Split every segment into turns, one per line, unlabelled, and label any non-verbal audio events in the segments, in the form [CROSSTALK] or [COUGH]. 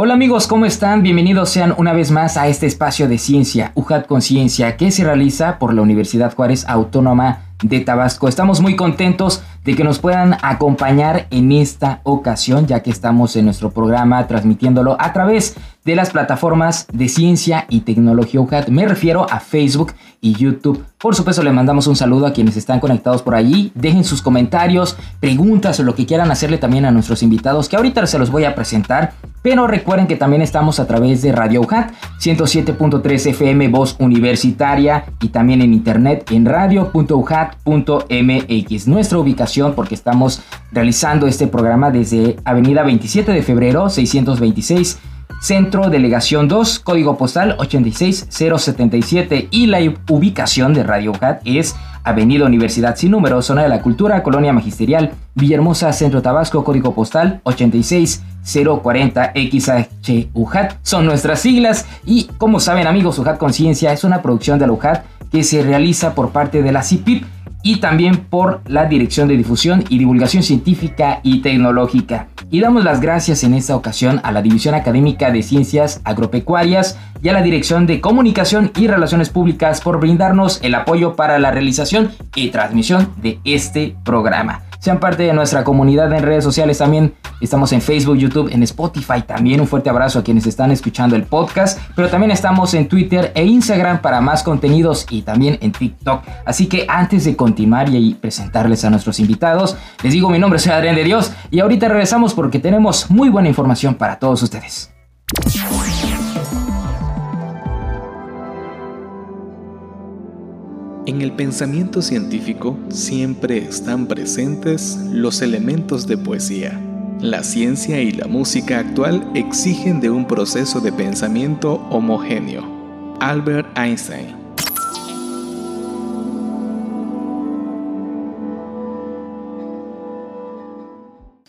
Hola amigos, ¿cómo están? Bienvenidos sean una vez más a este espacio de ciencia, UJAT Conciencia, que se realiza por la Universidad Juárez Autónoma de Tabasco. Estamos muy contentos de que nos puedan acompañar en esta ocasión, ya que estamos en nuestro programa transmitiéndolo a través de las plataformas de ciencia y tecnología UJAT. Me refiero a Facebook y YouTube. Por supuesto, le mandamos un saludo a quienes están conectados por allí. Dejen sus comentarios, preguntas o lo que quieran hacerle también a nuestros invitados, que ahorita se los voy a presentar. Pero recuerden que también estamos a través de Radio UJAT 107.3 FM Voz Universitaria y también en internet en radio.ujat.mx. Nuestra ubicación porque estamos realizando este programa desde Avenida 27 de Febrero 626 Centro Delegación 2, código postal 86077 y la ubicación de Radio UJAT es Avenida Universidad sin número, zona de la cultura, Colonia Magisterial, Villahermosa, Centro Tabasco, código postal 86040 XH UJAT. Son nuestras siglas y como saben amigos, UJAT Conciencia es una producción de la UJAT que se realiza por parte de la CIPIP y también por la Dirección de Difusión y Divulgación Científica y Tecnológica. Y damos las gracias en esta ocasión a la División Académica de Ciencias Agropecuarias y a la Dirección de Comunicación y Relaciones Públicas por brindarnos el apoyo para la realización y transmisión de este programa sean parte de nuestra comunidad en redes sociales también. Estamos en Facebook, YouTube, en Spotify. También un fuerte abrazo a quienes están escuchando el podcast. Pero también estamos en Twitter e Instagram para más contenidos y también en TikTok. Así que antes de continuar y presentarles a nuestros invitados, les digo mi nombre, soy Adrián de Dios y ahorita regresamos porque tenemos muy buena información para todos ustedes.
En el pensamiento científico siempre están presentes los elementos de poesía. La ciencia y la música actual exigen de un proceso de pensamiento homogéneo. Albert Einstein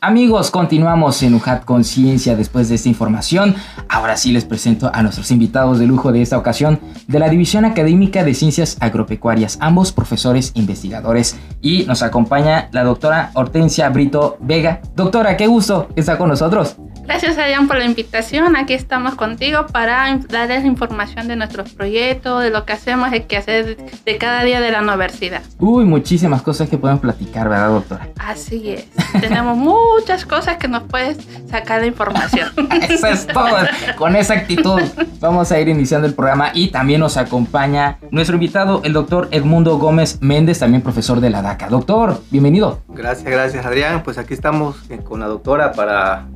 Amigos, continuamos en UJAT Conciencia después de esta información. Ahora sí les presento a nuestros invitados de lujo de esta ocasión de la División Académica de Ciencias Agropecuarias, ambos profesores investigadores. Y nos acompaña la doctora Hortensia Brito Vega. Doctora, qué gusto que con nosotros.
Gracias, Adrián, por la invitación. Aquí estamos contigo para darles información de nuestros proyectos, de lo que hacemos, de qué hacer de cada día de la universidad.
Uy, muchísimas cosas que podemos platicar, ¿verdad, doctora?
Así es. Tenemos [LAUGHS] muchas cosas que nos puedes sacar de información. [LAUGHS]
Eso es todo. Con esa actitud vamos a ir iniciando el programa y también nos acompaña nuestro invitado, el doctor Edmundo Gómez Méndez, también profesor de la DACA. Doctor, bienvenido.
Gracias, gracias, Adrián. Pues aquí estamos eh, con la doctora para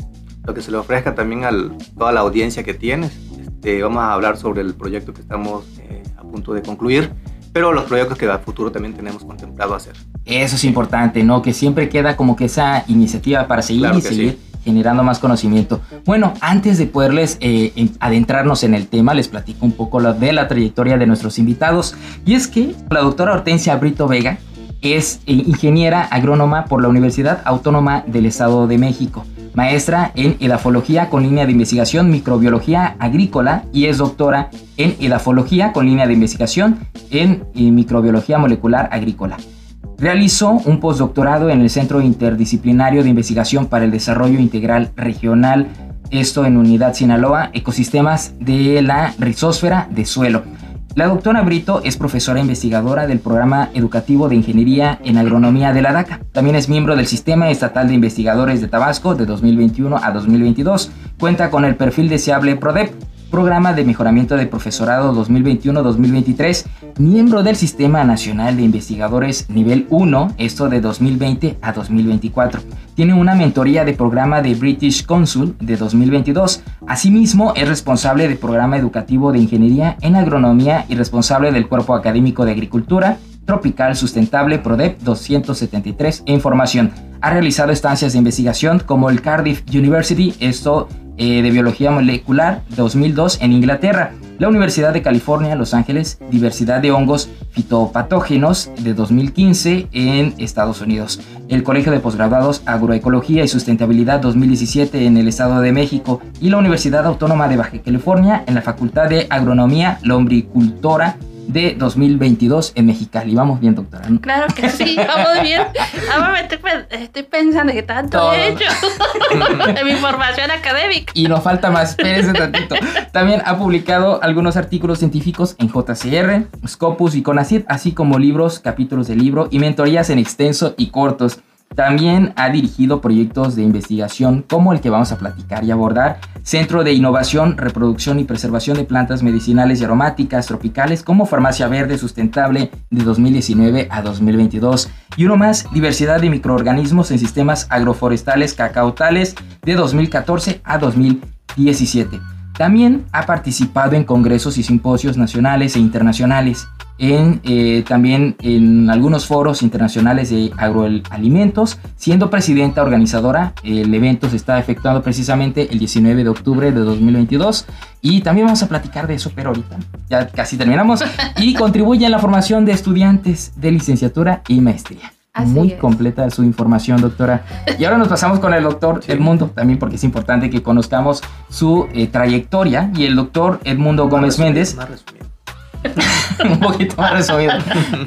lo que se le ofrezca también a toda la audiencia que tienes. Este, vamos a hablar sobre el proyecto que estamos eh, a punto de concluir, pero los proyectos que a futuro también tenemos contemplado hacer.
Eso es importante, ¿no? Que siempre queda como que esa iniciativa para seguir y seguir generando más conocimiento. Bueno, antes de poderles eh, adentrarnos en el tema, les platico un poco de la trayectoria de nuestros invitados. Y es que la doctora Hortensia Brito Vega es eh, ingeniera agrónoma por la Universidad Autónoma del Estado de México maestra en edafología con línea de investigación microbiología agrícola y es doctora en edafología con línea de investigación en eh, microbiología molecular agrícola. Realizó un postdoctorado en el Centro Interdisciplinario de Investigación para el Desarrollo Integral Regional, esto en Unidad Sinaloa, Ecosistemas de la Rizósfera de Suelo. La doctora Brito es profesora investigadora del programa educativo de Ingeniería en Agronomía de la DACA. También es miembro del Sistema Estatal de Investigadores de Tabasco de 2021 a 2022. Cuenta con el perfil deseable PRODEP Programa de Mejoramiento de Profesorado 2021-2023, miembro del Sistema Nacional de Investigadores Nivel 1, esto de 2020 a 2024. Tiene una mentoría de programa de British Consul de 2022. Asimismo, es responsable del programa educativo de Ingeniería en Agronomía y responsable del Cuerpo Académico de Agricultura tropical sustentable PRODEP 273 e información. Ha realizado estancias de investigación como el Cardiff University, esto eh, de biología molecular 2002 en Inglaterra. La Universidad de California, Los Ángeles, Diversidad de Hongos Fitopatógenos de 2015 en Estados Unidos, el Colegio de Posgraduados Agroecología y Sustentabilidad 2017 en el Estado de México. Y la Universidad Autónoma de Baja California en la Facultad de Agronomía Lombricultora de 2022 en Mexicali. Vamos bien, doctora.
Claro que sí, vamos bien. Ahora estoy, pensando que tanto he hecho [LAUGHS] de mi formación académica.
Y nos falta más, espérense tantito. También ha publicado algunos artículos científicos en JCR, Scopus y CONACYT, así como libros, capítulos de libro y mentorías en extenso y cortos. También ha dirigido proyectos de investigación como el que vamos a platicar y abordar, Centro de Innovación, Reproducción y Preservación de Plantas Medicinales y Aromáticas Tropicales como Farmacia Verde Sustentable de 2019 a 2022. Y uno más, Diversidad de Microorganismos en Sistemas Agroforestales Cacautales de 2014 a 2017. También ha participado en congresos y simposios nacionales e internacionales en, eh, también en algunos foros internacionales de agroalimentos, siendo presidenta organizadora. El evento se está efectuando precisamente el 19 de octubre de 2022 y también vamos a platicar de eso, pero ahorita ya casi terminamos. [LAUGHS] y contribuye en la formación de estudiantes de licenciatura y maestría. Muy completa su información, doctora. Y ahora nos pasamos con el doctor Edmundo, también porque es importante que conozcamos su eh, trayectoria. Y el doctor Edmundo Gómez Méndez [LAUGHS] un poquito más resumido.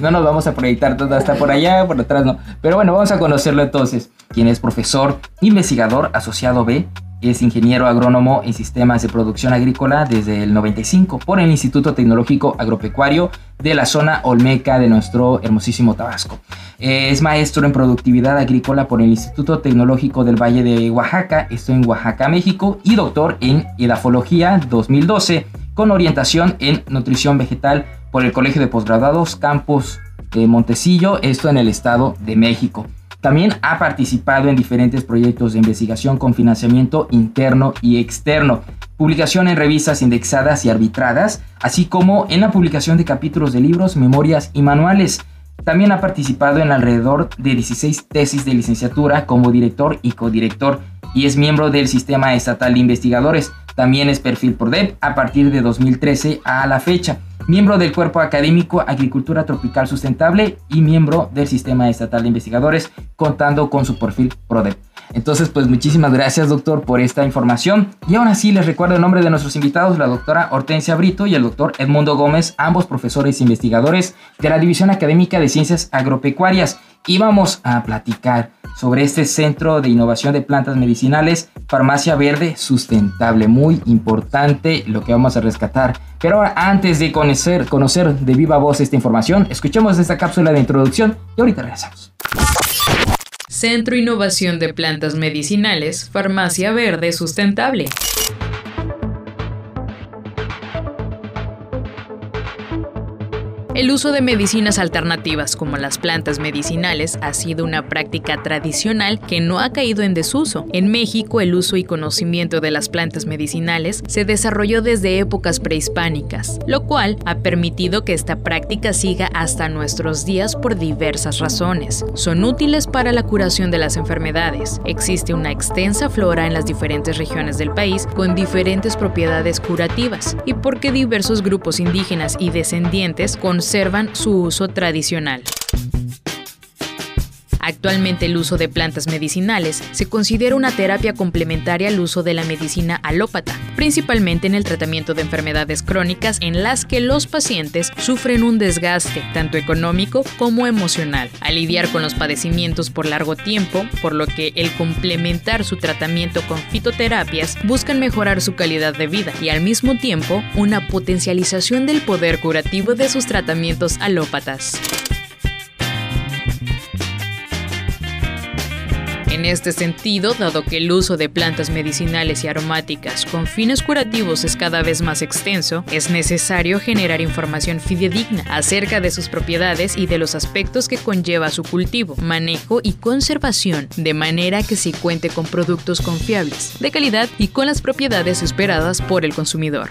No nos vamos a proyectar todo hasta por allá, por atrás no. Pero bueno, vamos a conocerlo entonces. Quien es profesor, investigador asociado B, es ingeniero agrónomo en sistemas de producción agrícola desde el 95 por el Instituto Tecnológico Agropecuario de la zona Olmeca de nuestro hermosísimo Tabasco. Es maestro en productividad agrícola por el Instituto Tecnológico del Valle de Oaxaca, esto en Oaxaca, México, y doctor en edafología 2012 con orientación en nutrición vegetal por el Colegio de Postgraduados Campus de Montecillo, esto en el Estado de México. También ha participado en diferentes proyectos de investigación con financiamiento interno y externo, publicación en revistas indexadas y arbitradas, así como en la publicación de capítulos de libros, memorias y manuales. También ha participado en alrededor de 16 tesis de licenciatura como director y codirector y es miembro del Sistema Estatal de Investigadores, también es perfil PRODEP a partir de 2013 a la fecha. Miembro del Cuerpo Académico Agricultura Tropical Sustentable y miembro del Sistema Estatal de Investigadores, contando con su perfil PRODEP. Entonces, pues muchísimas gracias, doctor, por esta información. Y ahora sí, les recuerdo el nombre de nuestros invitados, la doctora Hortensia Brito y el doctor Edmundo Gómez, ambos profesores e investigadores de la División Académica de Ciencias Agropecuarias. Y vamos a platicar sobre este Centro de Innovación de Plantas Medicinales, Farmacia Verde Sustentable. Muy importante lo que vamos a rescatar. Pero antes de conocer, conocer de viva voz esta información, escuchemos esta cápsula de introducción y ahorita regresamos.
Centro Innovación de Plantas Medicinales, Farmacia Verde Sustentable. El uso de medicinas alternativas como las plantas medicinales ha sido una práctica tradicional que no ha caído en desuso. En México, el uso y conocimiento de las plantas medicinales se desarrolló desde épocas prehispánicas, lo cual ha permitido que esta práctica siga hasta nuestros días por diversas razones. Son útiles para la curación de las enfermedades. Existe una extensa flora en las diferentes regiones del país con diferentes propiedades curativas y porque diversos grupos indígenas y descendientes con conservan su uso tradicional. Actualmente el uso de plantas medicinales se considera una terapia complementaria al uso de la medicina alópata, principalmente en el tratamiento de enfermedades crónicas en las que los pacientes sufren un desgaste tanto económico como emocional al lidiar con los padecimientos por largo tiempo, por lo que el complementar su tratamiento con fitoterapias buscan mejorar su calidad de vida y al mismo tiempo una potencialización del poder curativo de sus tratamientos alópatas. En este sentido, dado que el uso de plantas medicinales y aromáticas con fines curativos es cada vez más extenso, es necesario generar información fidedigna acerca de sus propiedades y de los aspectos que conlleva su cultivo, manejo y conservación, de manera que se cuente con productos confiables, de calidad y con las propiedades esperadas por el consumidor.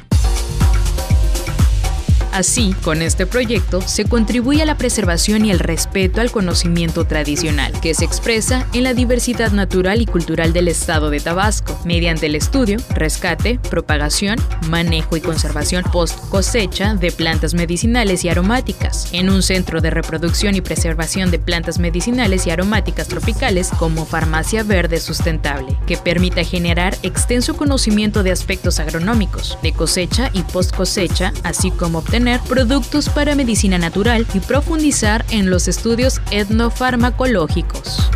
Así, con este proyecto se contribuye a la preservación y el respeto al conocimiento tradicional, que se expresa en la diversidad natural y cultural del estado de Tabasco, mediante el estudio, rescate, propagación, manejo y conservación post cosecha de plantas medicinales y aromáticas, en un centro de reproducción y preservación de plantas medicinales y aromáticas tropicales como Farmacia Verde Sustentable, que permita generar extenso conocimiento de aspectos agronómicos, de cosecha y post cosecha, así como obtener productos para medicina natural y profundizar en los estudios etnofarmacológicos.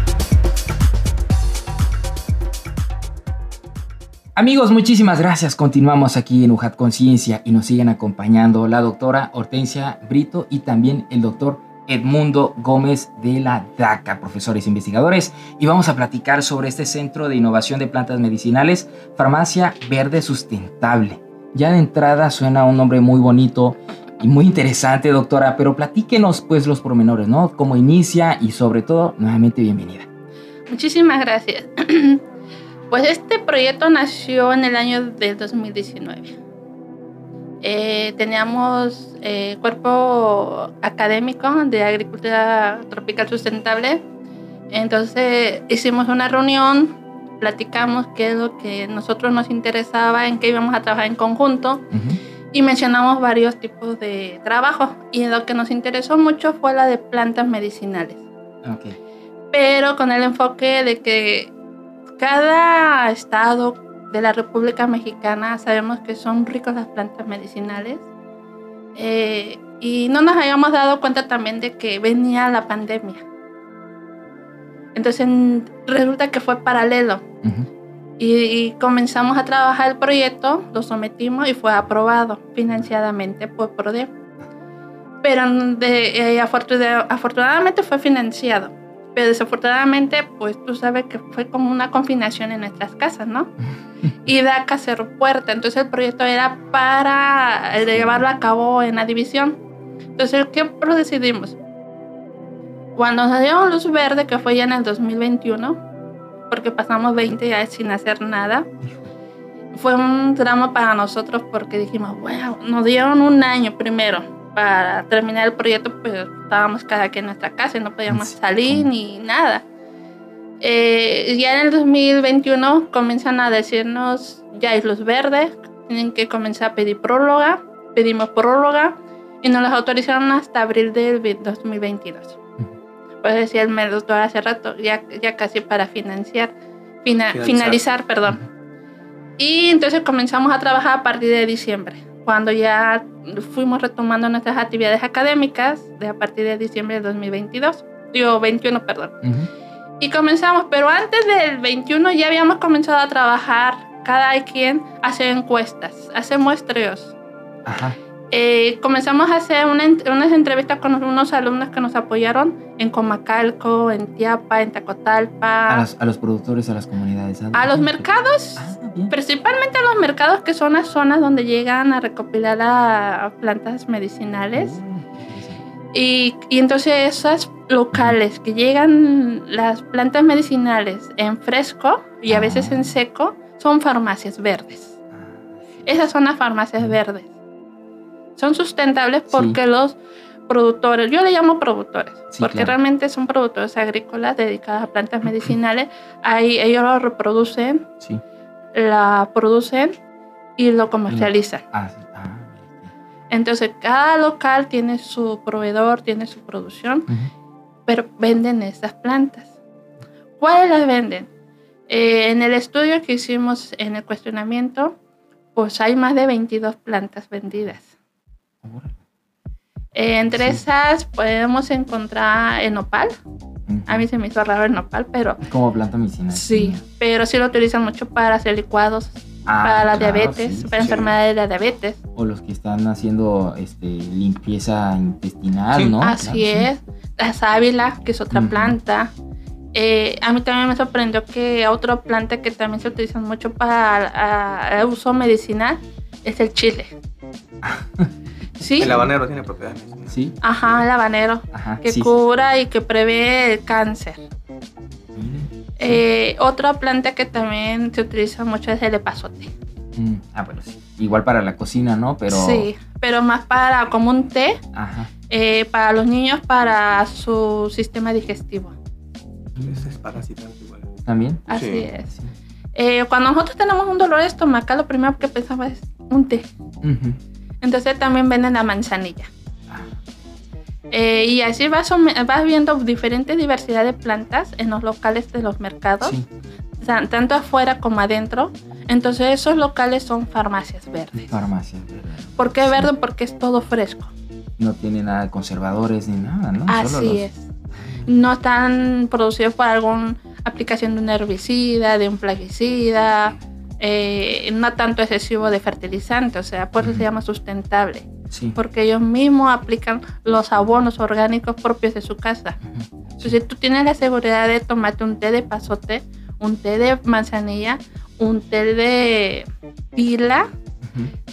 Amigos, muchísimas gracias. Continuamos aquí en UJAT Conciencia y nos siguen acompañando la doctora Hortensia Brito y también el doctor Edmundo Gómez de la DACA, profesores e investigadores, y vamos a platicar sobre este Centro de Innovación de Plantas Medicinales, Farmacia Verde Sustentable. Ya de entrada suena un nombre muy bonito y muy interesante, doctora, pero platíquenos pues los pormenores, ¿no? Cómo inicia y sobre todo, nuevamente bienvenida.
Muchísimas gracias. [CLEARS THROAT] Pues este proyecto nació en el año del 2019. Eh, teníamos eh, cuerpo académico de agricultura tropical sustentable. Entonces hicimos una reunión, platicamos qué es lo que nosotros nos interesaba, en qué íbamos a trabajar en conjunto y mencionamos varios tipos de trabajo. Y lo que nos interesó mucho fue la de plantas medicinales. Pero con el enfoque de que cada estado de la República Mexicana sabemos que son ricos las plantas medicinales. Eh, y no nos habíamos dado cuenta también de que venía la pandemia. Entonces resulta que fue paralelo. Y, comenzamos a trabajar el proyecto, lo sometimos y fue aprobado financiadamente por PRODE. Pero de, eh, afortunadamente fue financiado. Pero desafortunadamente, pues tú sabes que fue como una confinación en nuestras casas, ¿no? [LAUGHS] y DACA cerró puerta. Entonces el proyecto era para eh, llevarlo a cabo en la división. Entonces, ¿qué decidimos? Cuando nos dieron luz verde, que fue ya en el 2021, porque pasamos 20 años sin hacer nada, fue un drama para nosotros porque dijimos, wow, nos dieron un año primero para terminar el proyecto, pues estábamos cada quien en nuestra casa y no podíamos salir ni nada. Eh, ya en el 2021 comienzan a decirnos, ya hay luz verde, tienen que comenzar a pedir próloga, pedimos próloga y nos las autorizaron hasta abril del 2022. Pues decía el doctor hace rato, ya, ya casi para financiar, finalizar. finalizar, perdón. Y entonces comenzamos a trabajar a partir de diciembre cuando ya fuimos retomando nuestras actividades académicas de a partir de diciembre de 2022, digo 21, perdón. Y comenzamos, pero antes del 21 ya habíamos comenzado a trabajar cada quien hace encuestas, hace muestreos. Ajá. Eh, comenzamos a hacer unas entrevistas con unos alumnos que nos apoyaron en Comacalco, en Tiapa, en Tacotalpa.
A los, productores, a las comunidades.
A, los mercados, ah, principalmente a los mercados que son las zonas donde llegan a recopilar a plantas medicinales. Oh, y, y, entonces esas locales que llegan las plantas medicinales en fresco y a veces en seco son farmacias verdes. Ah, esas son las farmacias verdes son sustentables porque los productores, yo le llamo productores, porque realmente son productores agrícolas dedicados a plantas medicinales, ahí ellos lo reproducen, la producen y lo comercializan. Ah, ah, Entonces, cada local tiene su proveedor, tiene su producción, pero venden estas plantas. ¿Cuáles las venden? Eh, en el estudio que hicimos en el cuestionamiento, pues hay más de 22 plantas vendidas. Eh, entre esas podemos encontrar el nopal. A mí se me hizo raro el nopal, pero...
Como planta medicinal.
Sí, pero sí lo utilizan mucho para hacer licuados, ah, para la diabetes, para enfermedades de la diabetes.
O los que están haciendo este, limpieza intestinal, ¿no?
Así es. La sábila, que es otra planta. Eh, a mí también me sorprendió que otra planta que también se utiliza mucho para uso medicinal es el chile. [LAUGHS]
El habanero tiene propiedades.
Sí.
Ajá, el habanero. que cura y que prevé el cáncer. Eh, otra planta que también se utiliza mucho es el epazote.
Mm, ah, bueno, sí. Igual para la cocina, ¿no? Pero...
Sí, pero más para como un té. Ajá. Eh, para los niños, para su sistema digestivo.
Es parasitante igual.
¿También?
Así es. Eh, cuando nosotros tenemos un dolor estomacal, lo primero que pensamos es un té. Entonces también venden la manzanilla. Eh, y así vas, vas viendo diferentes diversidad de plantas en los locales de los mercados, tanto afuera como adentro. Entonces esos locales son farmacias verdes.
Farmacias verdes.
¿Por qué verde? Porque es todo fresco.
No tiene nada de conservadores ni nada, ¿no?
Así es. No están producidos por alguna aplicación de un herbicida, de un plaguicida, eh, no tanto excesivo de fertilizante, o sea, por eso se llama sustentable. Porque ellos mismos aplican los abonos orgánicos propios de su casa. Entonces, si tú tienes la seguridad de tomarte un té de pasote, un té de manzanilla, un té de pila,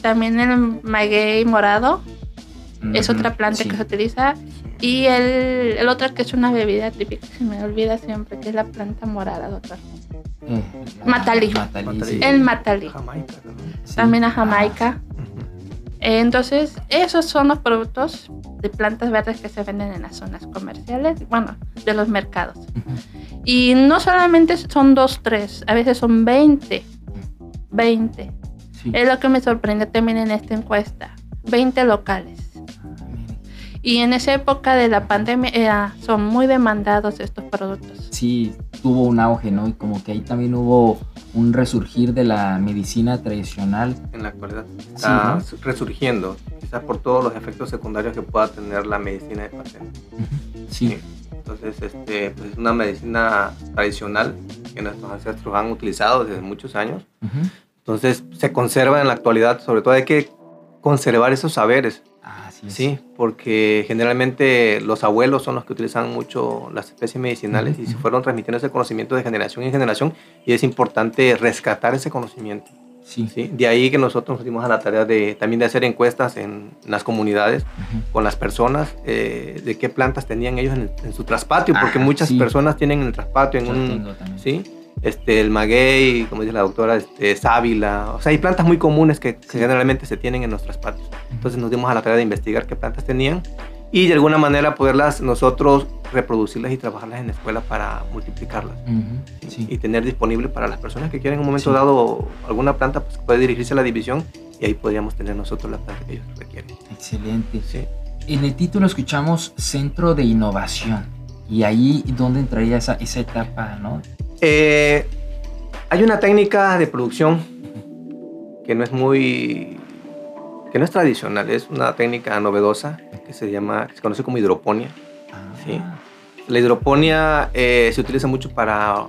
también el maguey morado, es otra planta que se utiliza. Y el, el, otro que es una bebida típica, se me olvida siempre, que es la planta morada, doctor. Eh, matalí. El matalí. También a Jamaica. Entonces, esos son los productos de plantas verdes que se venden en las zonas comerciales, bueno, de los mercados. Y no solamente son dos, tres, a veces son 20. 20. Es lo que me sorprende también en esta encuesta. 20 locales. Y en esa época de la pandemia son muy demandados estos productos.
Sí, tuvo un auge, ¿no? Y como que ahí también hubo un resurgir de la medicina tradicional.
En la actualidad está resurgiendo, quizás por todos los efectos secundarios que pueda tener la medicina de paciente.
sí.
Entonces, este, pues es una medicina tradicional que nuestros ancestros han utilizado desde muchos años. Entonces, se conserva en la actualidad, sobre todo hay que conservar esos saberes. Sí, porque generalmente los abuelos son los que utilizan mucho las especies medicinales y se fueron transmitiendo ese conocimiento de generación en generación y es importante rescatar ese conocimiento. Sí. ¿sí? De ahí que nosotros nos dimos a la tarea de también de hacer encuestas en, las comunidades con las personas eh, de qué plantas tenían ellos en, su traspatio, porque ah, muchas personas tienen en el traspatio en un... ¿sí? Este, el maguey, como dice la doctora, este, sábila. O sea, hay plantas muy comunes que, generalmente se tienen en nuestros patios. Entonces nos dimos a la tarea de investigar qué plantas tenían y de alguna manera poderlas nosotros reproducirlas y trabajarlas en la escuela para multiplicarlas y tener disponible para las personas que quieran en un momento dado alguna planta, pues puede dirigirse a la división y ahí podríamos tener nosotros la planta que ellos requieren.
Excelente. En el título escuchamos Centro de Innovación y ahí donde entraría esa, esa etapa, ¿no?
Eh, hay una técnica de producción que no es muy que no es tradicional, es una técnica novedosa que se llama, se conoce como hidroponía. Ah. La hidroponía eh, se utiliza mucho para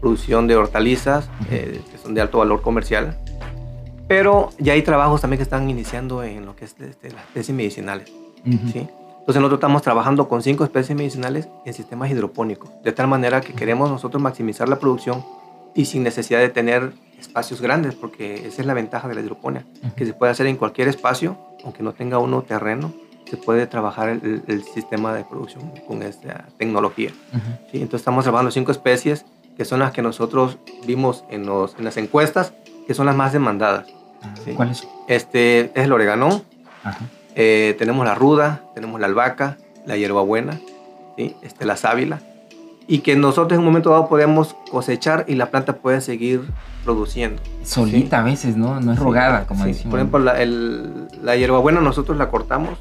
producción de hortalizas eh, que son de alto valor comercial, pero ya hay trabajos también que están iniciando en lo que es las especies medicinales. ¿sí? Entonces nosotros estamos trabajando con cinco especies medicinales en sistemas hidropónicos, de tal manera que queremos nosotros maximizar la producción y sin necesidad de tener espacios grandes, porque esa es la ventaja de la hidroponía, que se puede hacer en cualquier espacio, aunque no tenga uno terreno, se puede trabajar el, sistema de producción con esta tecnología. ¿sí? Entonces estamos trabajando cinco especies que son las que nosotros vimos en, los, en las encuestas, que son las más demandadas.
Ah, ¿Cuáles?
Este es el oregano, eh, tenemos la ruda, tenemos la albahaca, la hierbabuena, ¿sí? este, la sábila, y que nosotros en un momento dado podemos cosechar y la planta puede seguir produciendo.
Solita a veces, ¿no? No es rogada, como decimos.
Por ejemplo, la, la, hierbabuena nosotros la cortamos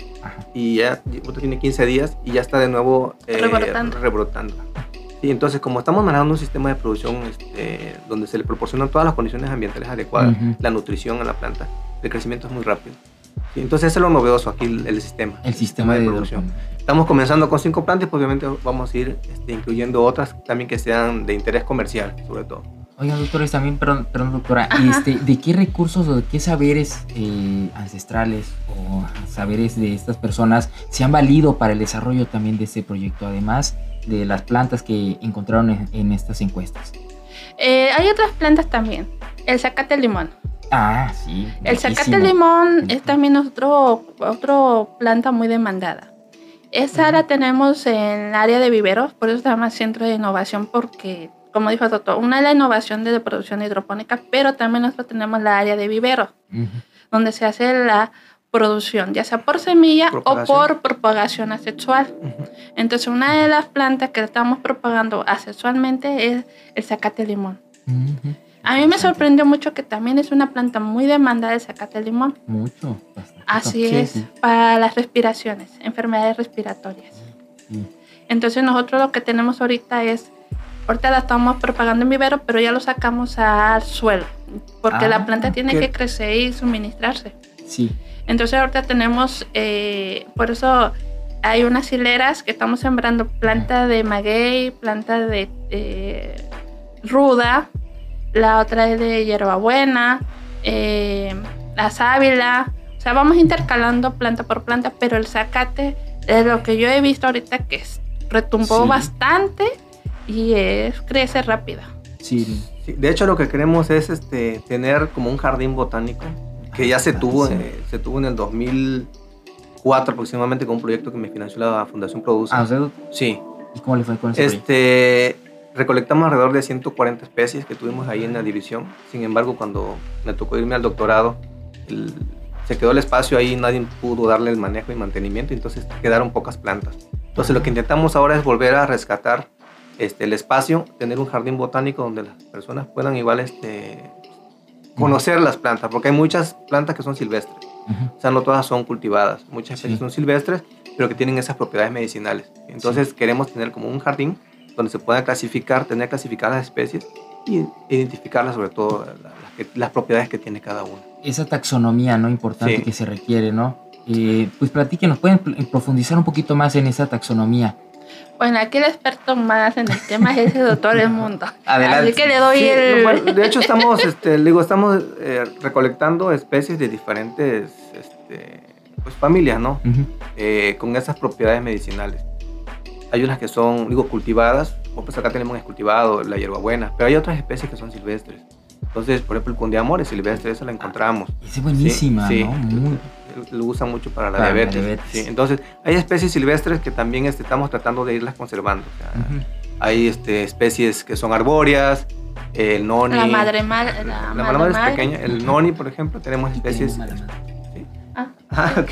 y ya tiene 15 días y ya está de nuevo
eh, rebrotando.
rebrotando. Sí, entonces, como estamos manejando un sistema de producción este, donde se le proporcionan todas las condiciones ambientales adecuadas, la nutrición a la planta, el crecimiento es muy rápido entonces, es lo novedoso aquí, el, sistema.
El sistema de, producción.
Estamos comenzando con cinco plantas, pues obviamente vamos a ir este, incluyendo otras también que sean de interés comercial, sobre todo.
Oigan, doctores, también, perdón, perdón doctora, este, ¿de qué recursos o de qué saberes eh, ancestrales o saberes de estas personas se han valido para el desarrollo también de este proyecto, además de las plantas que encontraron en, estas encuestas?
Eh, hay otras plantas también, el zacate limón.
Ah, sí.
El zacate limón es también otro, otro planta muy demandada. Esa la tenemos en el área de viveros, por eso se llama Centro de Innovación, porque como dijo el doctor, una es la innovación de producción hidropónica, pero también nosotros tenemos la área de vivero, donde se hace la producción, ya sea por semilla o por propagación asexual. Entonces, una de las plantas que estamos propagando asexualmente es el zacate limón. A mí me sorprendió mucho que también es una planta muy demandada el zacate limón.
Mucho.
Así es, para las respiraciones, enfermedades respiratorias. Entonces nosotros lo que tenemos ahorita es, ahorita la estamos propagando en vivero, pero ya lo sacamos al suelo, porque la ah, planta tiene que crecer y suministrarse.
Sí.
Entonces ahorita tenemos, eh, por eso hay unas hileras que estamos sembrando planta de maguey, planta de ruda, la otra es de hierbabuena, eh, la sábila. O sea, vamos intercalando planta por planta, pero el zacate es lo que yo he visto ahorita que retumbó bastante y es, crece rápido.
Sí. De hecho, lo que queremos es este, tener como un jardín botánico que ya se tuvo, eh, se tuvo en el 2004 aproximadamente con un proyecto que me financió la Fundación Produce.
Ah,
Sí.
¿Y cómo le fue con ese
Este, recolectamos alrededor de 140 especies que tuvimos ahí en la división. Sin embargo, cuando me tocó irme al doctorado, se quedó el espacio ahí, nadie pudo darle el manejo y mantenimiento, entonces quedaron pocas plantas. Entonces lo que intentamos ahora es volver a rescatar este, el espacio, tener un jardín botánico donde las personas puedan igual este, conocer las plantas, porque hay muchas plantas que son silvestres. O sea, no todas son cultivadas. Muchas especies son silvestres, pero que tienen esas propiedades medicinales. Entonces, queremos tener como un jardín donde se puedan clasificar, tener clasificadas las especies y identificarlas sobre todo las, propiedades que tiene cada una.
Esa taxonomía, ¿no? Importante que se requiere, ¿no? Eh, pues platíquenos, pueden profundizar un poquito más en esa taxonomía.
Bueno, aquí el experto más en el tema es el doctor [LAUGHS] del mundo. Adelante. Así que le doy el...
de hecho, [LAUGHS] estamos, este, digo, estamos eh, recolectando especies de diferentes este, pues, familias, ¿no? Eh, con esas propiedades medicinales. Hay unas que son, digo, cultivadas, pues acá tenemos es cultivado, la hierbabuena, pero hay otras especies que son silvestres. Entonces, por ejemplo, el condiamor es silvestre, eso la encontramos.
Es buenísima, ¿no?
Muy lo usan mucho para la diabetes. Entonces, hay especies silvestres que también este, estamos tratando de irlas conservando. Hay este, especies que son arbóreas, el noni.
La madre madre. La,
madre, es pequeña. El noni, por ejemplo, tenemos especies. Ah, ah, ok.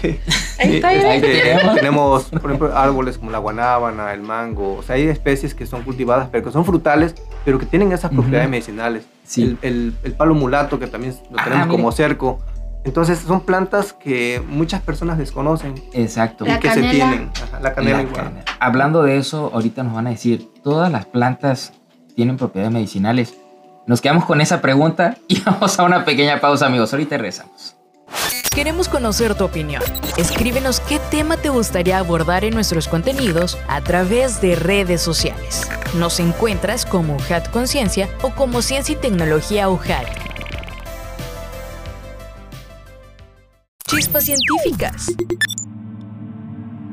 Ahí está, ahí [LAUGHS]
tenemos, por ejemplo, árboles como la guanábana, el mango. O sea, hay especies que son cultivadas, pero que son frutales, pero que tienen esas propiedades medicinales. Sí. El, el, palo mulato, que también lo ah, tenemos como cerco. Entonces son plantas que muchas personas desconocen.
Exacto.
Y que se tienen. la canela igual.
Hablando de eso, ahorita nos van a decir, ¿todas las plantas tienen propiedades medicinales? Nos quedamos con esa pregunta y [LAUGHS] vamos a una pequeña pausa, amigos. Ahorita rezamos.
Queremos conocer tu opinión. Escríbenos qué tema te gustaría abordar en nuestros contenidos a través de redes sociales. Nos encuentras como HAT Conciencia o como Ciencia y Tecnología UJAT. Chispas científicas.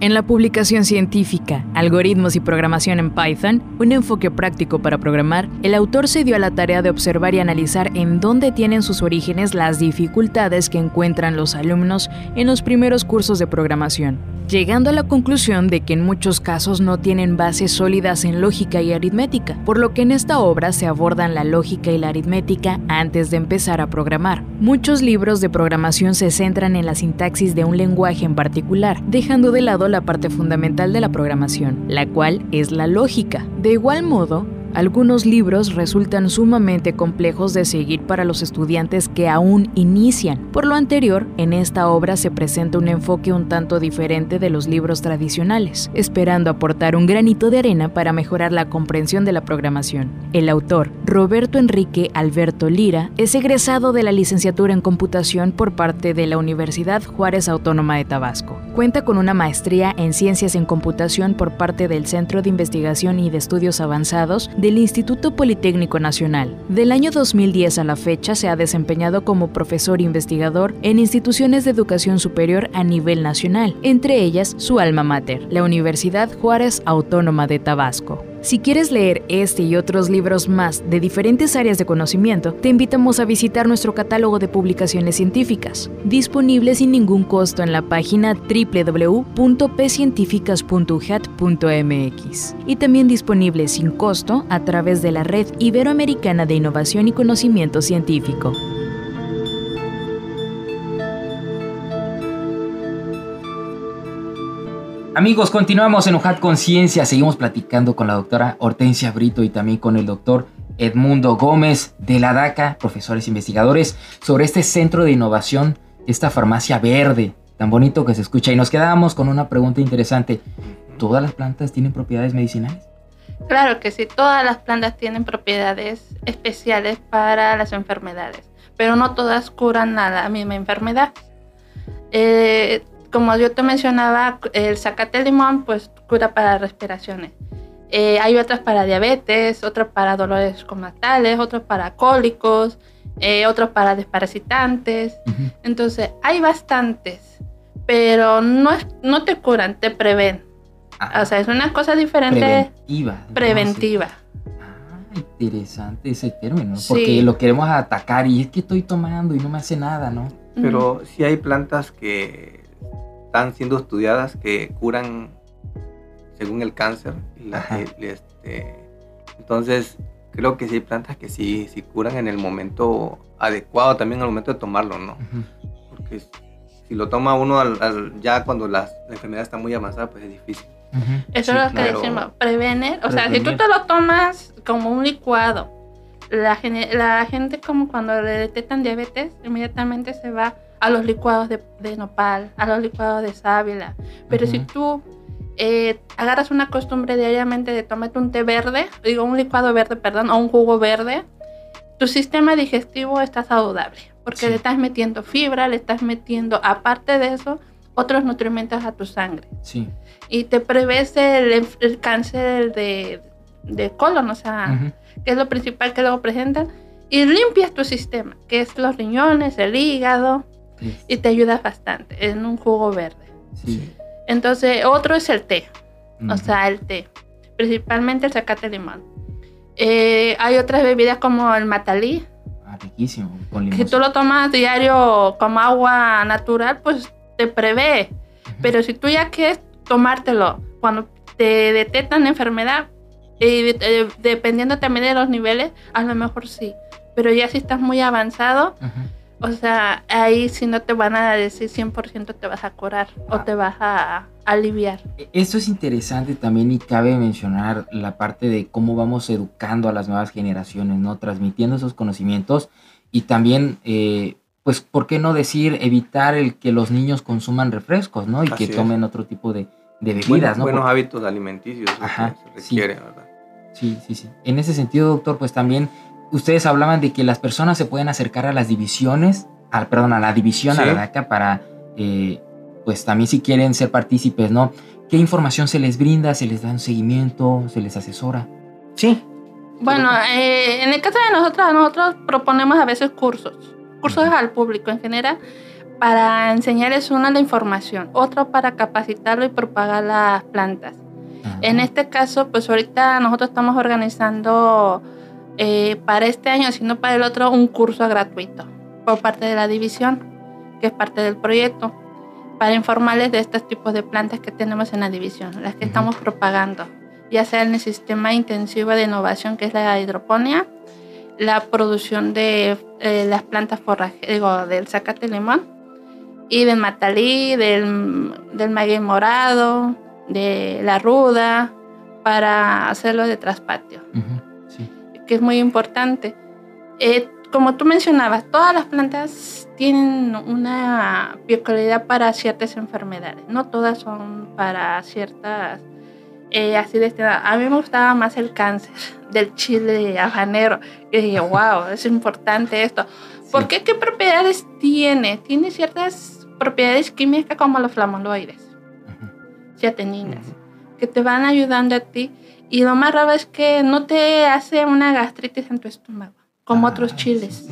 En la publicación científica Algoritmos y programación en Python, un enfoque práctico para programar, el autor se dio a la tarea de observar y analizar en dónde tienen sus orígenes las dificultades que encuentran los alumnos en los primeros cursos de programación llegando a la conclusión de que en muchos casos no tienen bases sólidas en lógica y aritmética, por lo que en esta obra se abordan la lógica y la aritmética antes de empezar a programar. Muchos libros de programación se centran en la sintaxis de un lenguaje en particular, dejando de lado la parte fundamental de la programación, la cual es la lógica. De igual modo, algunos libros resultan sumamente complejos de seguir para los estudiantes que aún inician. Por lo anterior, en esta obra se presenta un enfoque un tanto diferente de los libros tradicionales, esperando aportar un granito de arena para mejorar la comprensión de la programación. El autor, Roberto Enrique Alberto Lira, es egresado de la licenciatura en computación por parte de la Universidad Juárez Autónoma de Tabasco. Cuenta con una maestría en ciencias en computación por parte del Centro de Investigación y de Estudios Avanzados del Instituto Politécnico Nacional. Del año 2010 a la fecha se ha desempeñado como profesor investigador en instituciones de educación superior a nivel nacional, entre ellas su alma mater, la Universidad Juárez Autónoma de Tabasco. Si quieres leer este y otros libros más de diferentes áreas de conocimiento, te invitamos a visitar nuestro catálogo de publicaciones científicas, disponible sin ningún costo en la página www.pcientificas.uhat.mx y también disponible sin costo a través de la Red Iberoamericana de Innovación y Conocimiento Científico.
Amigos, continuamos en UJAT Conciencia. Seguimos platicando con la doctora Hortensia Brito y también con el doctor Edmundo Gómez de la DACA, profesores investigadores, sobre este centro de innovación, esta farmacia verde, tan bonito que se escucha. Y nos quedamos con una pregunta interesante. ¿Todas las plantas tienen propiedades medicinales?
Claro que sí, todas las plantas tienen propiedades especiales para las enfermedades, pero no todas curan a la misma enfermedad. Eh, como yo te mencionaba, el zacate limón pues cura para respiraciones. Eh, hay otras para diabetes, otras para dolores estomacales, otras para cólicos, eh, otras para desparasitantes. Entonces, hay bastantes, pero no, no te curan, te prevén. Ah. o sea, es una cosa diferente.
Preventiva.
Preventiva.
Ah, interesante ese término, porque lo queremos atacar y es que estoy tomando y no me hace nada, ¿no?
Pero sí hay plantas que están siendo estudiadas que curan según el cáncer. este, entonces, creo que sí hay plantas que sí, sí curan en el momento adecuado, también el momento de tomarlo, ¿no? Porque si lo toma uno ya cuando la, enfermedad está muy avanzada, pues es difícil.
Eso es lo que decimos, prevenir. O sea, si tú te lo tomas como un licuado, la, la gente como cuando le detectan diabetes, inmediatamente se va a los licuados de, nopal, a los licuados de sábila. Pero si tú eh, agarras una costumbre diariamente de tomarte un té verde, digo un licuado verde, perdón, o un jugo verde, tu sistema digestivo está saludable, porque le estás metiendo fibra, le estás metiendo, aparte de eso, otros nutrimentos a tu sangre.
Sí.
Y te prevés el, cáncer de, de, colon, o sea, que es lo principal que luego presentan, y limpias tu sistema, que es los riñones, el hígado, y te ayuda bastante en un jugo verde. Entonces, otro es el té, o sea, el té, principalmente el zacate limón. Eh, hay otras bebidas como el matalí.
Ah, riquísimo, con
Si tú lo tomas diario como agua natural, pues te prevé. Pero si tú ya quieres tomártelo cuando te detectan enfermedad, eh, dependiendo también de los niveles, a lo mejor sí. Pero ya si estás muy avanzado, o sea, ahí si no te van a decir 100% te vas a curar o te vas a aliviar.
Esto es interesante también y cabe mencionar la parte de cómo vamos educando a las nuevas generaciones, ¿no? Transmitiendo esos conocimientos y también, eh, pues, ¿por qué no decir evitar el que los niños consuman refrescos, ¿no? Y que tomen otro tipo de, bebidas, ¿no?
Buenos hábitos alimenticios Ajá, se requiere, ¿verdad?
Sí, sí, sí. En ese sentido, doctor, pues también ustedes hablaban de que las personas se pueden acercar a las divisiones, al, perdón, a la división, a la DACA, para, eh, pues también si quieren ser partícipes, ¿no? ¿Qué información se les brinda? ¿Se les da un seguimiento? ¿Se les asesora?
Sí. Bueno, eh, en el caso de nosotros, nosotros proponemos a veces cursos, cursos al público en general, para enseñarles una la información, otro para capacitarlo y propagar las plantas. En este caso, pues ahorita nosotros estamos organizando eh, para este año, sino para el otro, un curso gratuito por parte de la división, que es parte del proyecto, para informarles de estos tipos de plantas que tenemos en la división, las que estamos propagando, ya sea en el sistema intensivo de innovación que es la hidroponía, la producción de eh, las plantas forraje, digo, del zacate limón y del matalí, del, del maguey morado, de la ruda, para hacerlo de traspatio que es muy importante. Eh, como tú mencionabas, todas las plantas tienen una peculiaridad para ciertas enfermedades, no todas son para ciertas eh, así de este, A mí me gustaba más el cáncer del chile habanero. Y dije, wow, es importante esto. ¿Por qué? ¿Qué propiedades tiene? Tiene ciertas propiedades químicas como los flavonoides, ciateninas, que te van ayudando a ti y lo más raro es que no te hace una gastritis en tu estómago, como otros chiles.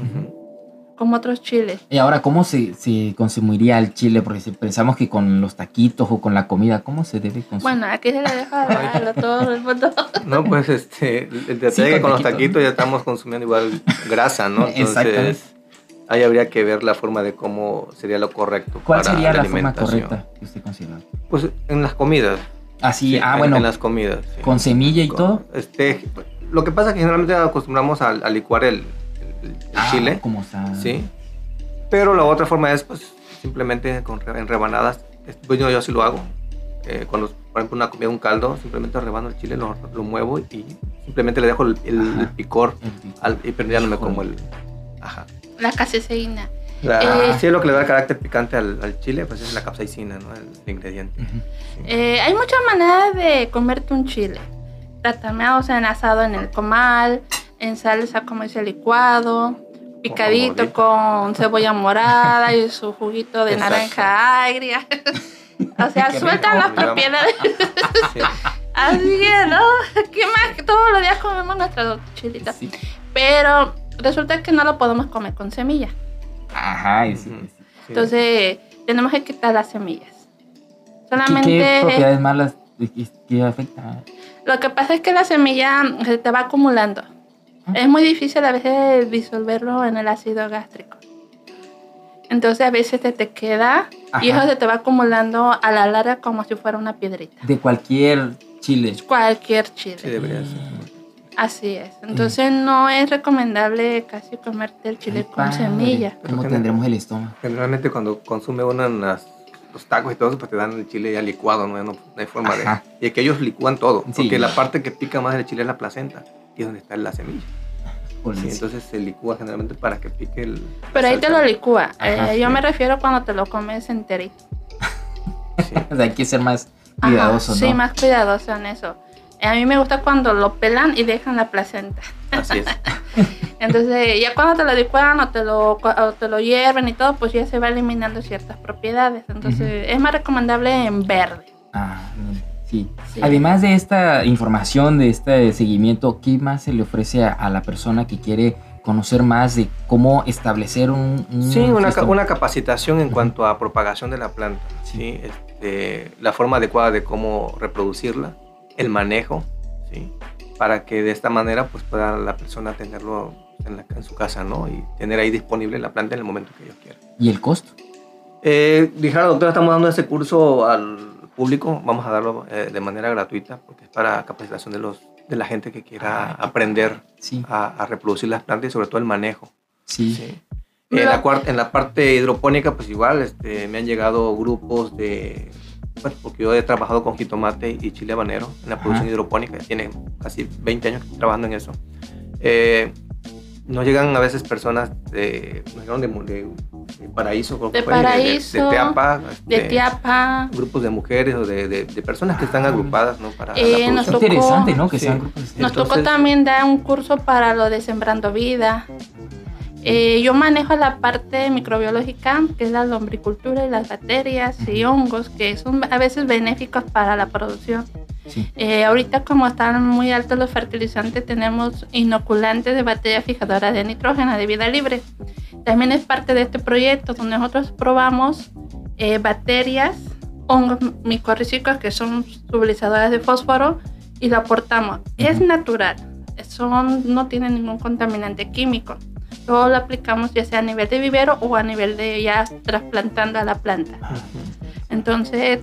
como otros chiles.
Y ahora, ¿cómo se, se, consumiría el chile? Porque si pensamos que con los taquitos o con la comida, ¿cómo se debe consumir?
Bueno, aquí se le deja a todo el mundo. [LAUGHS]
No, pues este, el detalle con, con los taquitos ya estamos consumiendo igual grasa, ¿no? [LAUGHS] Entonces, ahí habría que ver la forma de cómo sería lo correcto.
¿Cuál sería la, forma correcta que usted considera?
Pues en las comidas.
Así,
ah,
en, bueno.
En las comidas.
¿Con semilla y todo?
Este, lo que pasa es que generalmente acostumbramos a, licuar el, el,
ah,
chile.
Como está.
Sí. Pero la otra forma es, pues, simplemente con, en rebanadas. Pues yo, yo así lo hago. Eh, cuando, por ejemplo, una comida, un caldo, simplemente rebano el chile, lo, lo muevo y simplemente le dejo el, el picor, al, y pero ya no me como el... Ajá.
La caseína.
La, eh, sí, es lo que le da el carácter picante al, al, chile, pues es la capsaicina, ¿no? El, el ingrediente. Uh -huh.
sí. eh, hay muchas maneras de comerte un chile. Tatamado, o sea, en asado en el comal, en salsa como ese licuado, picadito con cebolla morada y su juguito de Exacto. naranja agria. [LAUGHS] o sea, sueltan las propiedades. [LAUGHS] sí. Así que, ¿no? ¿Qué más? Todos los días comemos nuestras chilitas. Sí. Pero resulta que no lo podemos comer con semillas.
Ajá, sí, sí.
Entonces, tenemos que quitar las semillas. Solamente.
¿Qué, qué propiedades malas que afectan?
Lo que pasa es que la semilla se te va acumulando. ¿Ah? Es muy difícil a veces disolverlo en el ácido gástrico. Entonces a veces te, te queda Ajá. y eso se te va acumulando a la larga como si fuera una piedrita.
De cualquier chile.
Cualquier chile.
Sí, debería ser.
Así es. Entonces mm. no es recomendable casi comerte el chile Ay, con padre. semilla.
¿Cómo tendremos el estómago?
Generalmente cuando consume uno en las, los tacos y todo eso, pues te dan el chile ya licuado, no, no, no hay forma Ajá. de... Y es que ellos licúan todo, sí. porque la parte que pica más del chile es la placenta, y es donde está la semilla. Sí, entonces se licúa generalmente para que pique el...
Pero ahí te lo licúa. Ajá, eh, yo me refiero cuando te lo comes enterito.
Sí. [LAUGHS] o sea, hay que ser más cuidadoso, ¿no?
Sí, más cuidadoso en eso. A mí me gusta cuando lo pelan y dejan la placenta.
Así es. [LAUGHS]
Entonces, ya cuando te lo licuan o te lo, o te lo hierven y todo, pues ya se va eliminando ciertas propiedades. Entonces, uh -huh. es más recomendable en verde.
Ah, sí. sí. Además de esta información, de este seguimiento, ¿qué más se le ofrece a, a la persona que quiere conocer más de cómo establecer un... un
sí, una, una, capacitación en uh -huh. cuanto a propagación de la planta. Sí. ¿sí? Este, la forma adecuada de cómo reproducirla el manejo, ¿sí? Para que de esta manera pues pueda la persona tenerlo en, la, en, su casa, ¿no? Y tener ahí disponible la planta en el momento que ellos quieran.
¿Y el costo?
Eh, dijera, doctora, estamos dando ese curso al público, vamos a darlo eh, de manera gratuita porque es para capacitación de, los, de la gente que quiera ah, aprender sí. a, a, reproducir las plantas y sobre todo el manejo.
Sí. ¿sí?
En, la, en la parte hidropónica, pues igual este, me han llegado grupos de pues porque yo he trabajado con jitomate y chile habanero en la producción Ajá. hidropónica, ya tiene casi 20 años trabajando en eso. Eh, nos llegan a veces personas de, de, de, de Paraíso,
de, paraíso
de, Teapa,
de Teapa,
grupos de mujeres o de, personas que están agrupadas ¿no? para
eh,
la
nos tocó,
interesante, ¿no? Que sí. sean grupos.
Nos Entonces, tocó también dar un curso para lo de Sembrando Vida. Eh, yo manejo la parte microbiológica, que es la lombricultura y las bacterias y hongos, que son a veces benéficos para la producción. Sí. Eh, ahorita como están muy altos los fertilizantes, tenemos inoculantes de bacterias fijadoras de nitrógeno de vida libre. También es parte de este proyecto donde nosotros probamos eh, bacterias, hongos micorrízicos que son sublizadoras de fósforo y lo aportamos. Uh -huh. Es natural, son, no tienen ningún contaminante químico todo lo aplicamos ya sea a nivel de vivero o a nivel de ya trasplantando a la planta. Entonces,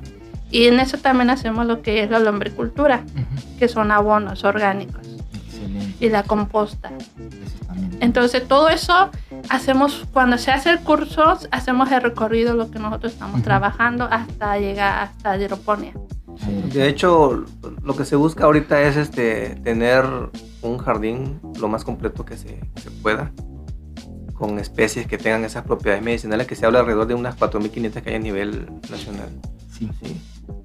y en eso también hacemos lo que es la lombricultura, que son abonos orgánicos. Excelente. Y la composta. Entonces, todo eso hacemos, cuando se hace el curso, hacemos el recorrido, lo que nosotros estamos uh -huh. trabajando hasta llegar hasta hidroponía.
De hecho, lo que se busca ahorita es este, tener un jardín lo más completo que se, que se pueda con especies que tengan esas propiedades medicinales, que se habla alrededor de unas 4.500 que hay a nivel nacional.
Sí.
sí.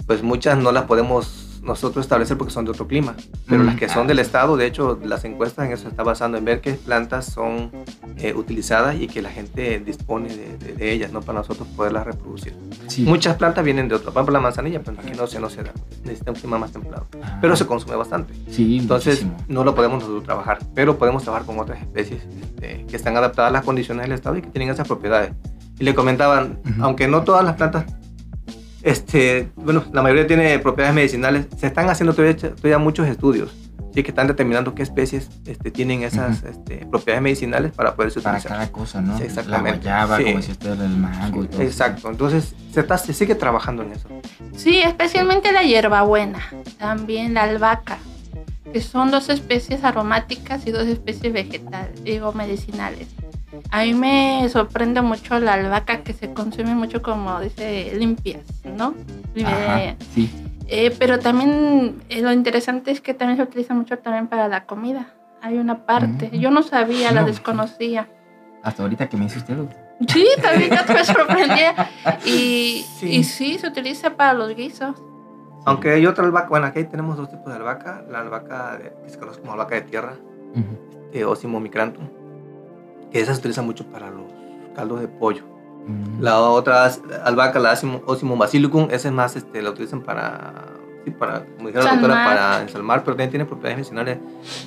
Pues muchas no las podemos nosotros establecer porque son de otro clima. Pero las mm, que son del estado, de hecho, las encuestas en eso se está basando en ver qué plantas son eh, utilizadas y que la gente dispone de, ellas, ¿no? Para nosotros poderlas reproducir. Muchas plantas vienen de otro, por ejemplo la manzanilla, pero aquí no se, no se da, necesita un clima más templado. Ah. Pero se consume bastante.
Sí,
Entonces, no lo podemos nosotros trabajar, pero podemos trabajar con otras especies este, que están adaptadas a las condiciones del estado y que tienen esas propiedades. Y le comentaban, aunque no todas las plantas este, bueno, la mayoría tiene propiedades medicinales. Se están haciendo todavía, muchos estudios sí, que están determinando qué especies este, tienen esas este, propiedades medicinales para poderse
utilizar. Para cada cosa, ¿no?
Sí, exactamente. La
guayaba, como decía usted, el mango y todo
Exacto. Entonces, se, está, se sigue trabajando en eso.
Sí, especialmente la hierbabuena, también la albahaca, que son dos especies aromáticas y dos especies vegetales, digo, medicinales. A mí me sorprende mucho la albahaca que se consume mucho como dice limpias, ¿no?
Eh, sí.
Eh, pero también eh, lo interesante es que también se utiliza mucho también para la comida. Hay una parte, mm. yo no sabía, la desconocía.
Hasta ahorita que me hizo usted.
Sí, también me sorprendía. [LAUGHS] Y sí. y sí, se utiliza para los guisos.
Aunque hay otra albahaca, bueno, aquí tenemos dos tipos de albahaca. La albahaca que se conoce como albahaca de tierra, uh Osimo micrantum que esa se utiliza mucho para los caldos de pollo. Mm. La otra albahaca, la Osimum basilicum, esa es más, este, la utilizan para, sí, para como dijeron la doctora, para ensalmar, pero también tiene propiedades medicinales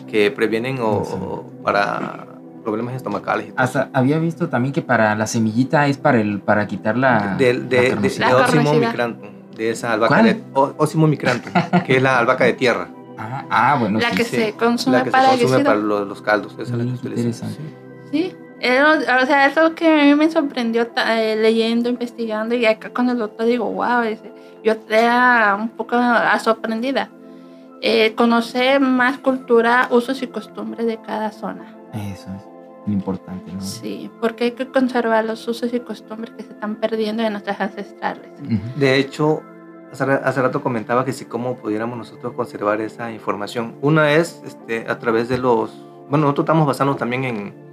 que previenen o, para problemas estomacales.
Hasta había visto también que para la semillita es para el para quitar la
de, de, de, de micrantum, de esa albahaca de Osimum micrantum, que es la albahaca de tierra.
Ah, ah bueno.
La que se consume,
la que
para,
se consume para los, los, caldos, esa es la que se utiliza.
Sí. o sea, eso que a mí me sorprendió eh, leyendo, investigando y acá con el doctor digo, wow, yo era un poco sorprendida. Eh, conocer más cultura, usos y costumbres de cada zona.
Eso es importante, ¿no?
Sí, porque hay que conservar los usos y costumbres que se están perdiendo de nuestras ancestrales.
De hecho, hace, rato comentaba que si cómo pudiéramos nosotros conservar esa información. Una es este, a través de los... Bueno, nosotros estamos basándonos también en,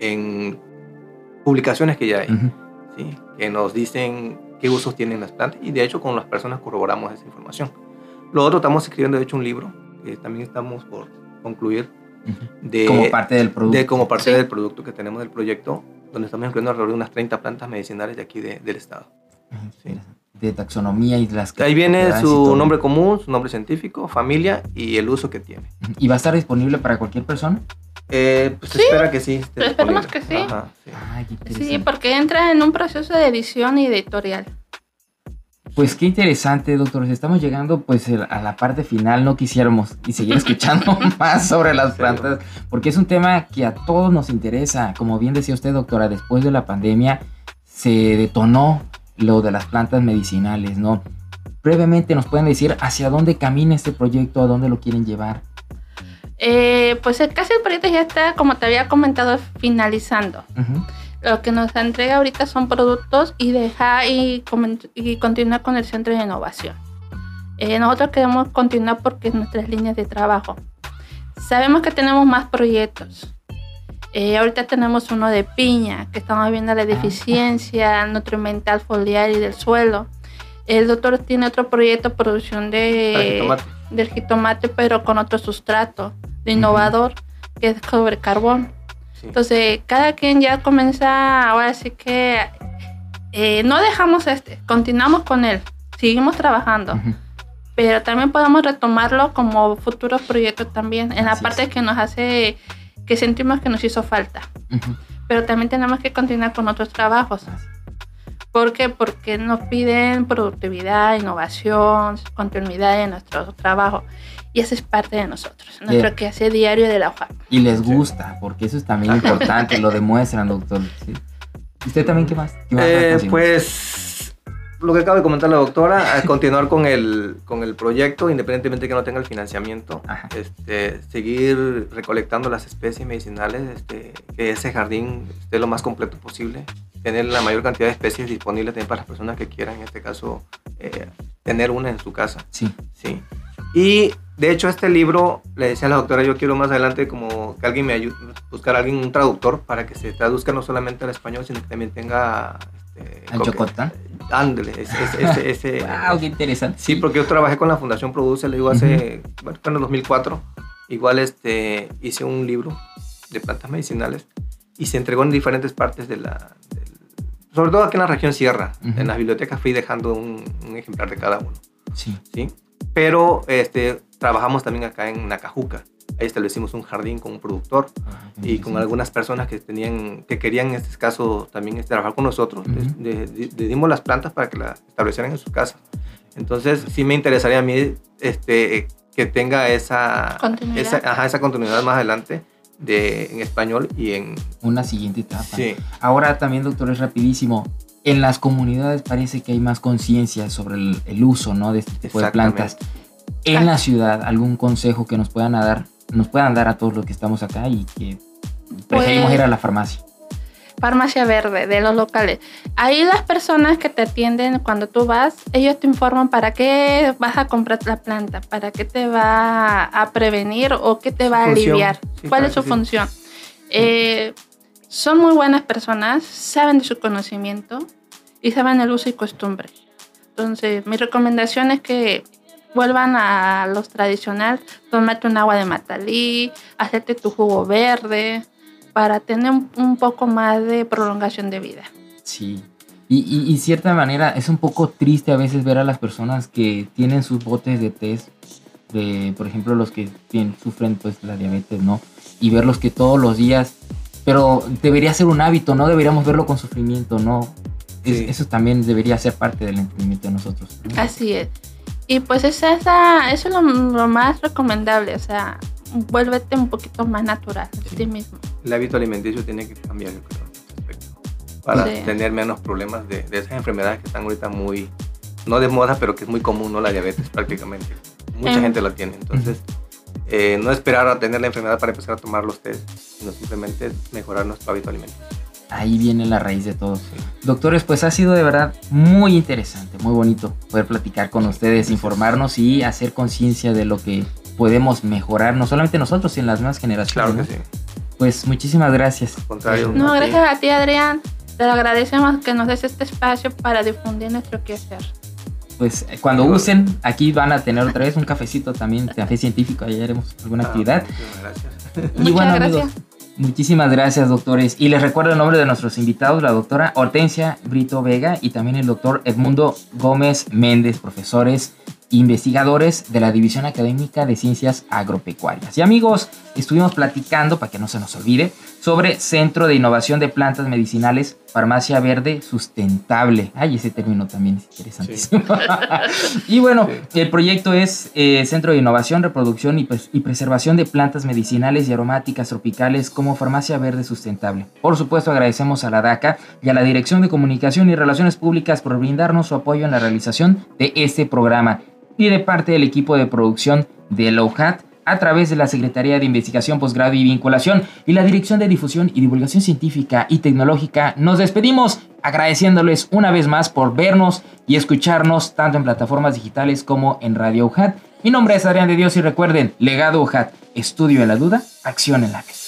en publicaciones que ya hay, ¿sí? que nos dicen qué usos tienen las plantas y de hecho con las personas corroboramos esa información. Lo otro, estamos escribiendo de hecho un libro que también estamos por concluir. de,
como parte del producto.
De, como parte del producto que tenemos del proyecto, donde estamos incluyendo alrededor de unas 30 plantas medicinales de aquí del estado.
De taxonomía y las.
Ahí viene su nombre común, su nombre científico, familia y el uso que tiene.
¿Y va a estar disponible para cualquier persona?
Eh, pues se espera que sí.
Esperemos que sí. sí. porque entra en un proceso de edición y editorial.
Pues qué interesante, doctor. Estamos llegando pues a la parte final. No quisiéramos y seguir [LAUGHS] escuchando más sobre las plantas, porque es un tema que a todos nos interesa. Como bien decía usted, doctora, después de la pandemia se detonó lo de las plantas medicinales, ¿no? Brevemente nos pueden decir hacia dónde camina este proyecto, a dónde lo quieren llevar.
Eh, pues casi el proyecto ya está, como te había comentado, finalizando. Lo que nos entrega ahorita son productos y deja y, y continúa con el centro de innovación. Eh, nosotros queremos continuar porque es nuestras líneas de trabajo. Sabemos que tenemos más proyectos. Eh, ahorita tenemos uno de piña, que estamos viendo la ah. deficiencia nutrimental foliar y del suelo. El doctor tiene otro proyecto de producción de, del jitomate, pero con otro sustrato innovador, que es sobre carbón. Entonces, cada quien ya comienza, ahora sí que eh, no dejamos este, continuamos con él, seguimos trabajando, pero también podemos retomarlo como futuros proyectos también, en la parte que nos hace, que sentimos que nos hizo falta. Pero también tenemos que continuar con otros trabajos. ¿Por qué? Porque nos piden productividad, innovación, continuidad en nuestro trabajo y eso es parte de nosotros, nuestro que hace diario de la hoja.
Y les gusta, porque eso es también [LAUGHS] importante, lo demuestran, doctor. ¿Usted también qué más?
Eh, pues lo que acaba de comentar la doctora, [LAUGHS] continuar con el, con el proyecto, independientemente de que no tenga el financiamiento, este, seguir recolectando las especies medicinales, este, que ese jardín esté lo más completo posible, tener la mayor cantidad de especies disponibles también para las personas que quieran, en este caso, eh, tener una en su casa.
Sí.
Sí. Y de hecho, este libro, le decía a la doctora, yo quiero más adelante como que alguien me ayude, buscar a alguien, un traductor, para que se traduzca no solamente al español, sino que también tenga...
Este, ¿Al chocotán?
Ándale, [LAUGHS] ese, ese,
wow, qué interesante.
Sí, porque yo trabajé con la Fundación Produce, le digo, hace, bueno, en el 2004. Igual este, hice un libro de plantas medicinales y se entregó en diferentes partes de la, sobre todo aquí en la región Sierra. En las bibliotecas fui dejando un, ejemplar de cada uno.
Sí.
¿sí? Pero este, trabajamos también acá en Nacajuca. Ahí establecimos un jardín con un productor ah, y con algunas personas que tenían que querían en este caso también este, trabajar con nosotros. le, dimos las plantas para que las establecieran en su casa. Entonces sí me interesaría a mí este, que tenga esa Esa, esa continuidad más adelante de, en español y en...
Una siguiente etapa. Sí. Ahora también, doctor, es rapidísimo. En las comunidades parece que hay más conciencia sobre el, uso ¿no? de este tipo de plantas. En la ciudad, ¿algún consejo que nos puedan dar, nos puedan dar a todos los que estamos acá y que preferimos pues ir a la farmacia?
farmacia verde de los locales. Ahí las personas que te atienden cuando tú vas, ellos te informan para qué vas a comprar la planta, para qué te va a prevenir o qué te va a aliviar, cuál es su función. Eh, son muy buenas personas, saben de su conocimiento y saben el uso y costumbre. Entonces, mi recomendación es que vuelvan a los tradicionales, tomate un agua de matalí, hacerte tu jugo verde, para tener un, poco más de prolongación de vida.
Sí. Y, y, cierta manera es un poco triste a veces ver a las personas que tienen sus botes de test, de, por ejemplo, los que tienen, sufren pues la diabetes, ¿no? Y verlos que todos los días, pero debería ser un hábito, no deberíamos verlo con sufrimiento, ¿no? eso también debería ser parte del entendimiento de nosotros.
Así es. Y pues esa, esa, eso es lo, lo, más recomendable, o sea, vuélvete un poquito más natural de ti mismo.
El hábito alimenticio tiene que cambiar, yo creo, en aspecto, para tener menos problemas de, de, esas enfermedades que están ahorita muy, no de moda, pero que es muy común, ¿no? La diabetes prácticamente. Mucha em. gente la tiene, entonces... Eh, no esperar a tener la enfermedad para empezar a tomar los test, sino simplemente mejorar nuestro hábito alimenticio.
Ahí viene la raíz de todo. Doctores, pues ha sido de verdad muy interesante, muy bonito poder platicar con ustedes, informarnos y hacer conciencia de lo que podemos mejorar, no solamente nosotros, sino las nuevas generaciones.
Claro que sí.
Pues muchísimas gracias.
No, gracias a ti, Adrián. Te agradecemos que nos des este espacio para difundir nuestro quehacer.
Pues eh, cuando usen, aquí van a tener otra vez un cafecito también, café científico, ahí haremos alguna ah, actividad.
Gracias.
Y bueno, amigos, muchísimas gracias, doctores. Y les recuerdo el nombre de nuestros invitados, la doctora Hortensia Brito Vega y también el doctor Edmundo Gómez Méndez, profesores investigadores de la División Académica de Ciencias Agropecuarias. Y amigos, estuvimos platicando, para que no se nos olvide, sobre Centro de Innovación de Plantas Medicinales, Farmacia Verde Sustentable. Ay, ese término también es interesantísimo. [LAUGHS] y bueno, el proyecto es eh, Centro de Innovación, Reproducción y, y, Preservación de Plantas Medicinales y Aromáticas Tropicales como Farmacia Verde Sustentable. Por supuesto, agradecemos a la DACA y a la Dirección de Comunicación y Relaciones Públicas por brindarnos su apoyo en la realización de este programa y de parte del equipo de producción de LOHAT a través de la Secretaría de Investigación, Posgrado y Vinculación y la Dirección de Difusión y Divulgación Científica y Tecnológica. Nos despedimos agradeciéndoles una vez más por vernos y escucharnos tanto en plataformas digitales como en Radio UJAT. Mi nombre es Adrián de Dios y recuerden, Legado UJAT, estudio en la duda, acción en la fe.